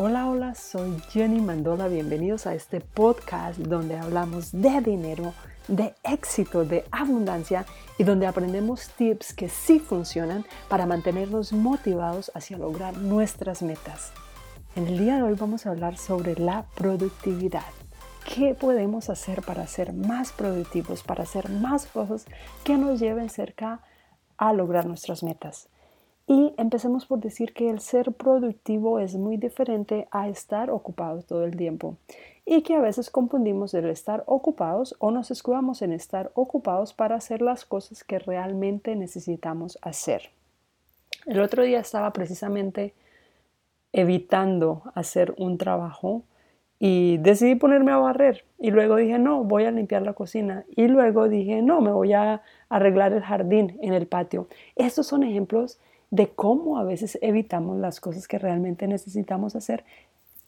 Hola, hola, soy Jenny Mandola. Bienvenidos a este podcast donde hablamos de dinero, de éxito, de abundancia y donde aprendemos tips que sí funcionan para mantenernos motivados hacia lograr nuestras metas. En el día de hoy vamos a hablar sobre la productividad. ¿Qué podemos hacer para ser más productivos, para hacer más cosas que nos lleven cerca a lograr nuestras metas? Y empecemos por decir que el ser productivo es muy diferente a estar ocupados todo el tiempo y que a veces confundimos el estar ocupados o nos escudamos en estar ocupados para hacer las cosas que realmente necesitamos hacer. El otro día estaba precisamente evitando hacer un trabajo y decidí ponerme a barrer y luego dije no, voy a limpiar la cocina y luego dije no, me voy a arreglar el jardín en el patio. Estos son ejemplos de cómo a veces evitamos las cosas que realmente necesitamos hacer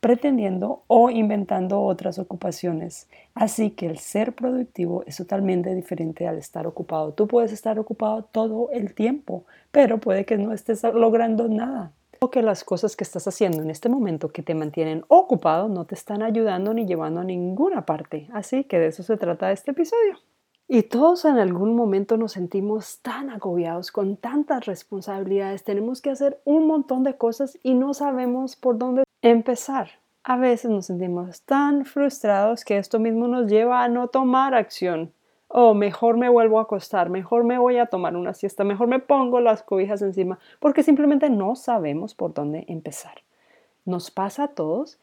pretendiendo o inventando otras ocupaciones. Así que el ser productivo es totalmente diferente al estar ocupado. Tú puedes estar ocupado todo el tiempo, pero puede que no estés logrando nada. O que las cosas que estás haciendo en este momento que te mantienen ocupado no te están ayudando ni llevando a ninguna parte. Así que de eso se trata este episodio. Y todos en algún momento nos sentimos tan agobiados con tantas responsabilidades, tenemos que hacer un montón de cosas y no sabemos por dónde empezar. A veces nos sentimos tan frustrados que esto mismo nos lleva a no tomar acción. O mejor me vuelvo a acostar, mejor me voy a tomar una siesta, mejor me pongo las cobijas encima, porque simplemente no sabemos por dónde empezar. Nos pasa a todos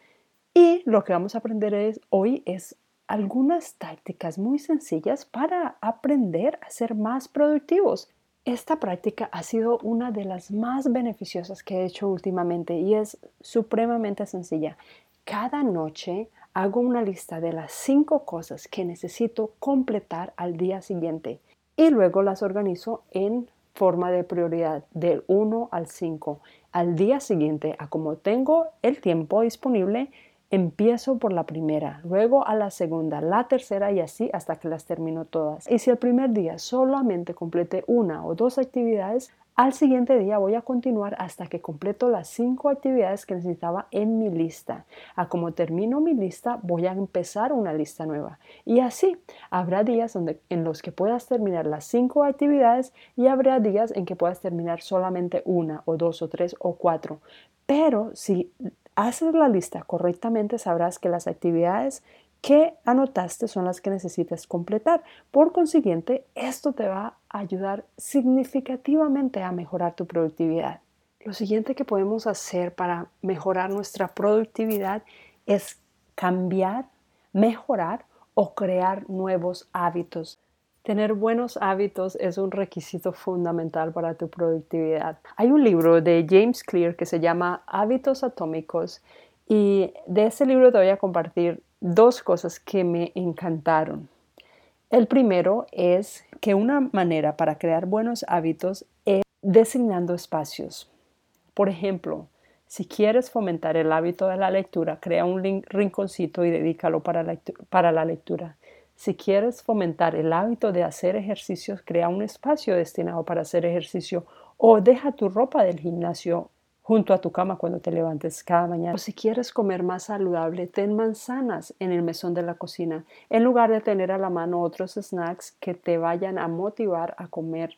y lo que vamos a aprender es, hoy es algunas tácticas muy sencillas para aprender a ser más productivos. Esta práctica ha sido una de las más beneficiosas que he hecho últimamente y es supremamente sencilla. Cada noche hago una lista de las cinco cosas que necesito completar al día siguiente y luego las organizo en forma de prioridad del 1 al 5. Al día siguiente, a como tengo el tiempo disponible, Empiezo por la primera, luego a la segunda, la tercera y así hasta que las termino todas. Y si el primer día solamente complete una o dos actividades, al siguiente día voy a continuar hasta que completo las cinco actividades que necesitaba en mi lista. A como termino mi lista, voy a empezar una lista nueva. Y así, habrá días donde, en los que puedas terminar las cinco actividades y habrá días en que puedas terminar solamente una o dos o tres o cuatro. Pero si haces la lista correctamente, sabrás que las actividades que anotaste son las que necesitas completar. Por consiguiente, esto te va a ayudar significativamente a mejorar tu productividad. Lo siguiente que podemos hacer para mejorar nuestra productividad es cambiar, mejorar o crear nuevos hábitos. Tener buenos hábitos es un requisito fundamental para tu productividad. Hay un libro de James Clear que se llama Hábitos Atómicos y de ese libro te voy a compartir dos cosas que me encantaron. El primero es que una manera para crear buenos hábitos es designando espacios. Por ejemplo, si quieres fomentar el hábito de la lectura, crea un rinconcito y dedícalo para la lectura. Si quieres fomentar el hábito de hacer ejercicios, crea un espacio destinado para hacer ejercicio o deja tu ropa del gimnasio junto a tu cama cuando te levantes cada mañana. O si quieres comer más saludable, ten manzanas en el mesón de la cocina, en lugar de tener a la mano otros snacks que te vayan a motivar a comer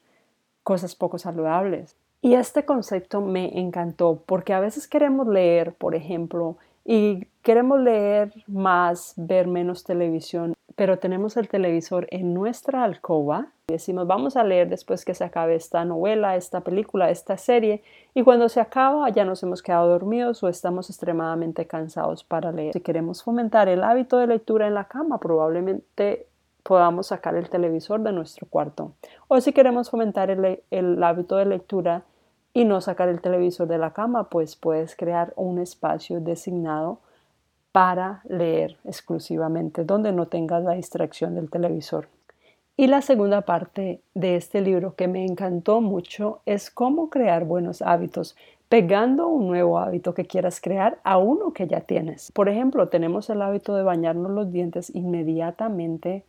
cosas poco saludables. Y este concepto me encantó porque a veces queremos leer, por ejemplo, y queremos leer más, ver menos televisión pero tenemos el televisor en nuestra alcoba decimos vamos a leer después que se acabe esta novela, esta película, esta serie y cuando se acaba ya nos hemos quedado dormidos o estamos extremadamente cansados para leer. Si queremos fomentar el hábito de lectura en la cama, probablemente podamos sacar el televisor de nuestro cuarto. O si queremos fomentar el, el hábito de lectura y no sacar el televisor de la cama, pues puedes crear un espacio designado para leer exclusivamente, donde no tengas la distracción del televisor. Y la segunda parte de este libro que me encantó mucho es cómo crear buenos hábitos, pegando un nuevo hábito que quieras crear a uno que ya tienes. Por ejemplo, tenemos el hábito de bañarnos los dientes inmediatamente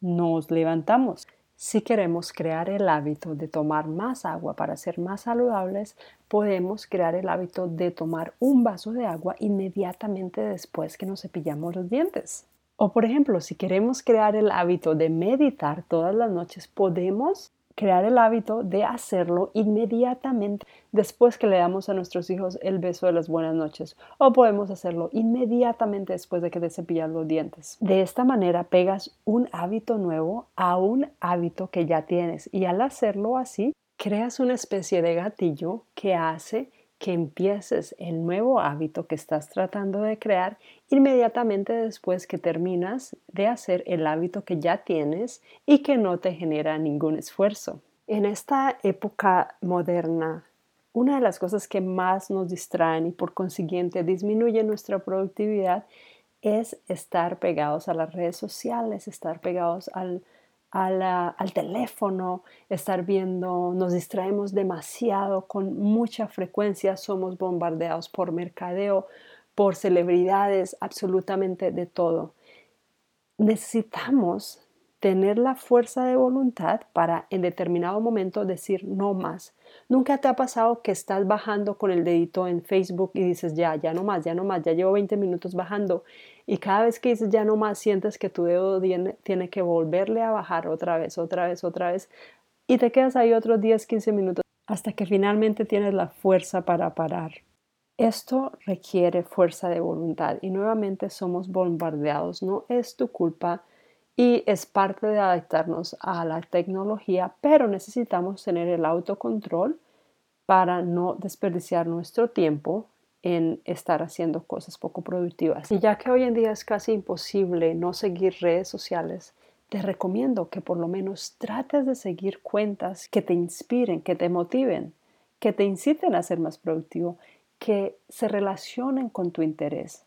nos levantamos. Si queremos crear el hábito de tomar más agua para ser más saludables, podemos crear el hábito de tomar un vaso de agua inmediatamente después que nos cepillamos los dientes. O por ejemplo, si queremos crear el hábito de meditar todas las noches, podemos crear el hábito de hacerlo inmediatamente después que le damos a nuestros hijos el beso de las buenas noches o podemos hacerlo inmediatamente después de que te cepillas los dientes. De esta manera pegas un hábito nuevo a un hábito que ya tienes y al hacerlo así creas una especie de gatillo que hace que empieces el nuevo hábito que estás tratando de crear inmediatamente después que terminas de hacer el hábito que ya tienes y que no te genera ningún esfuerzo. En esta época moderna, una de las cosas que más nos distraen y por consiguiente disminuye nuestra productividad es estar pegados a las redes sociales, estar pegados al al teléfono, estar viendo, nos distraemos demasiado con mucha frecuencia, somos bombardeados por mercadeo, por celebridades, absolutamente de todo. Necesitamos tener la fuerza de voluntad para en determinado momento decir no más. Nunca te ha pasado que estás bajando con el dedito en Facebook y dices ya, ya no más, ya no más, ya llevo 20 minutos bajando y cada vez que dices ya no más sientes que tu dedo tiene, tiene que volverle a bajar otra vez, otra vez, otra vez y te quedas ahí otros 10, 15 minutos hasta que finalmente tienes la fuerza para parar. Esto requiere fuerza de voluntad y nuevamente somos bombardeados, no es tu culpa y es parte de adaptarnos a la tecnología, pero necesitamos tener el autocontrol para no desperdiciar nuestro tiempo en estar haciendo cosas poco productivas. Y ya que hoy en día es casi imposible no seguir redes sociales, te recomiendo que por lo menos trates de seguir cuentas que te inspiren, que te motiven, que te inciten a ser más productivo, que se relacionen con tu interés.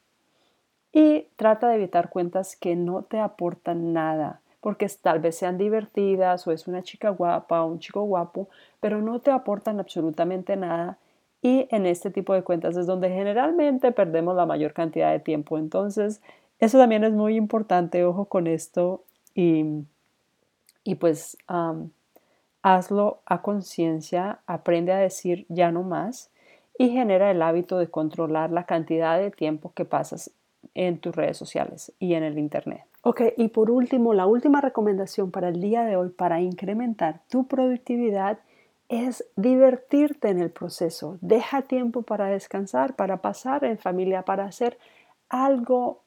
Y trata de evitar cuentas que no te aportan nada, porque tal vez sean divertidas o es una chica guapa o un chico guapo, pero no te aportan absolutamente nada. Y en este tipo de cuentas es donde generalmente perdemos la mayor cantidad de tiempo. Entonces, eso también es muy importante, ojo con esto y, y pues hazlo a conciencia, aprende a decir ya no más y genera el hábito de controlar la cantidad de tiempo que pasas en tus redes sociales y en el Internet. Ok, y por último, la última recomendación para el día de hoy para incrementar tu productividad es divertirte en el proceso. Deja tiempo para descansar, para pasar en familia, para hacer algo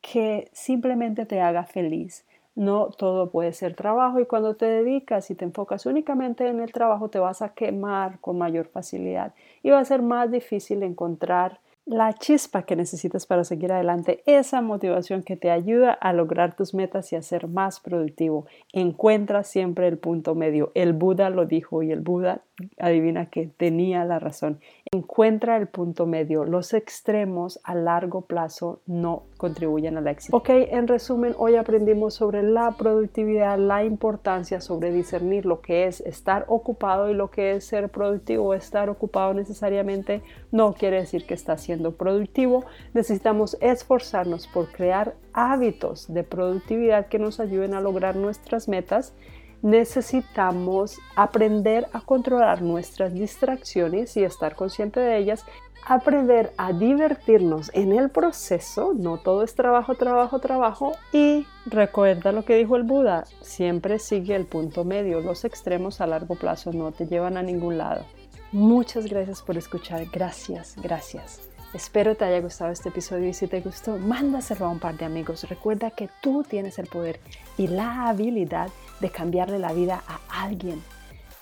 que simplemente te haga feliz. No todo puede ser trabajo y cuando te dedicas y te enfocas únicamente en el trabajo te vas a quemar con mayor facilidad y va a ser más difícil encontrar la chispa que necesitas para seguir adelante, esa motivación que te ayuda a lograr tus metas y a ser más productivo. Encuentra siempre el punto medio. El Buda lo dijo y el Buda, adivina que tenía la razón. Encuentra el punto medio. Los extremos a largo plazo no contribuyen al éxito. Ok, en resumen, hoy aprendimos sobre la productividad, la importancia sobre discernir lo que es estar ocupado y lo que es ser productivo. Estar ocupado necesariamente no quiere decir que estás siendo productivo. Necesitamos esforzarnos por crear hábitos de productividad que nos ayuden a lograr nuestras metas necesitamos aprender a controlar nuestras distracciones y estar consciente de ellas, aprender a divertirnos en el proceso, no todo es trabajo, trabajo, trabajo, y recuerda lo que dijo el Buda, siempre sigue el punto medio, los extremos a largo plazo no te llevan a ningún lado. Muchas gracias por escuchar, gracias, gracias. Espero te haya gustado este episodio y si te gustó, mándaselo a un par de amigos. Recuerda que tú tienes el poder y la habilidad de cambiarle la vida a alguien.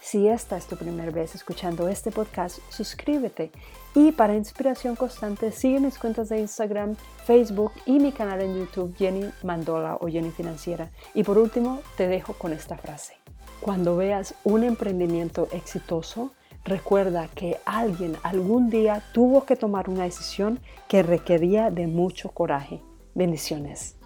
Si esta es tu primera vez escuchando este podcast, suscríbete y para inspiración constante sigue mis cuentas de Instagram, Facebook y mi canal en YouTube Jenny Mandola o Jenny Financiera. Y por último, te dejo con esta frase. Cuando veas un emprendimiento exitoso, Recuerda que alguien algún día tuvo que tomar una decisión que requería de mucho coraje. Bendiciones.